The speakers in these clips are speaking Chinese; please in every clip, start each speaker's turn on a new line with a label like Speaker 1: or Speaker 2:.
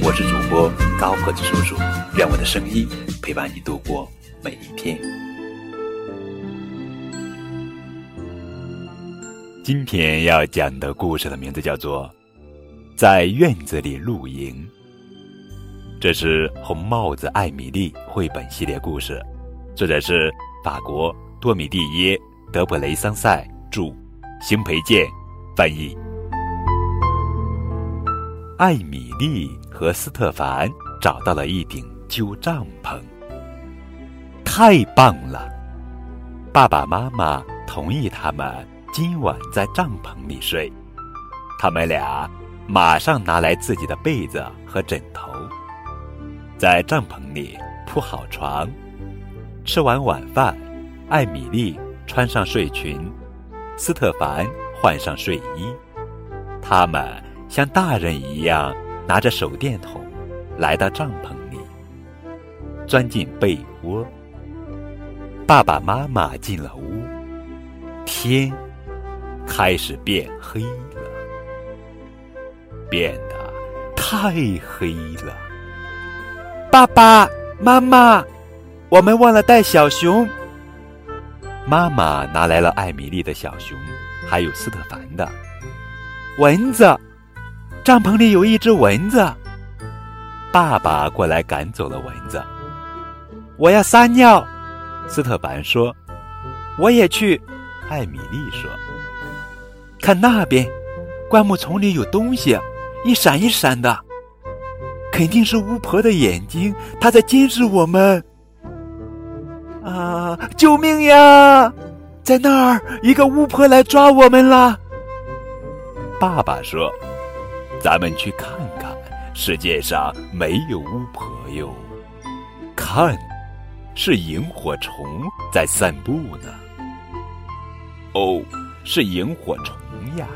Speaker 1: 我是主播高个子叔叔，愿我的声音陪伴你度过每一天。今天要讲的故事的名字叫做《在院子里露营》，这是《红帽子艾米丽》绘本系列故事，作者是法国多米蒂耶·德普雷桑塞著。邢培建翻译。艾米丽和斯特凡找到了一顶旧帐篷，太棒了！爸爸妈妈同意他们今晚在帐篷里睡。他们俩马上拿来自己的被子和枕头，在帐篷里铺好床。吃完晚饭，艾米丽穿上睡裙。斯特凡换上睡衣，他们像大人一样拿着手电筒，来到帐篷里，钻进被窝。爸爸妈妈进了屋，天开始变黑了，变得太黑了。爸爸妈妈，我们忘了带小熊。妈妈拿来了艾米丽的小熊，还有斯特凡的蚊子。帐篷里有一只蚊子。爸爸过来赶走了蚊子。我要撒尿，斯特凡说。我也去，艾米丽说。看那边，灌木丛里有东西，一闪一闪的，肯定是巫婆的眼睛，她在监视我们。啊！救命呀！在那儿，一个巫婆来抓我们了。爸爸说：“咱们去看看，世界上没有巫婆哟。看，是萤火虫在散步呢。哦，是萤火虫呀，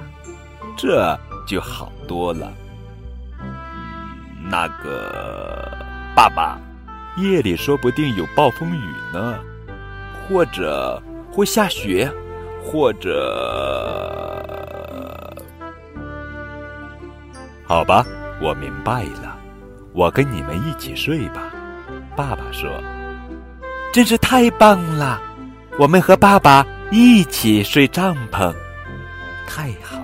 Speaker 1: 这就好多了。那个，爸爸。”夜里说不定有暴风雨呢，或者会下雪，或者……好吧，我明白了，我跟你们一起睡吧。爸爸说：“真是太棒了，我们和爸爸一起睡帐篷，太好。”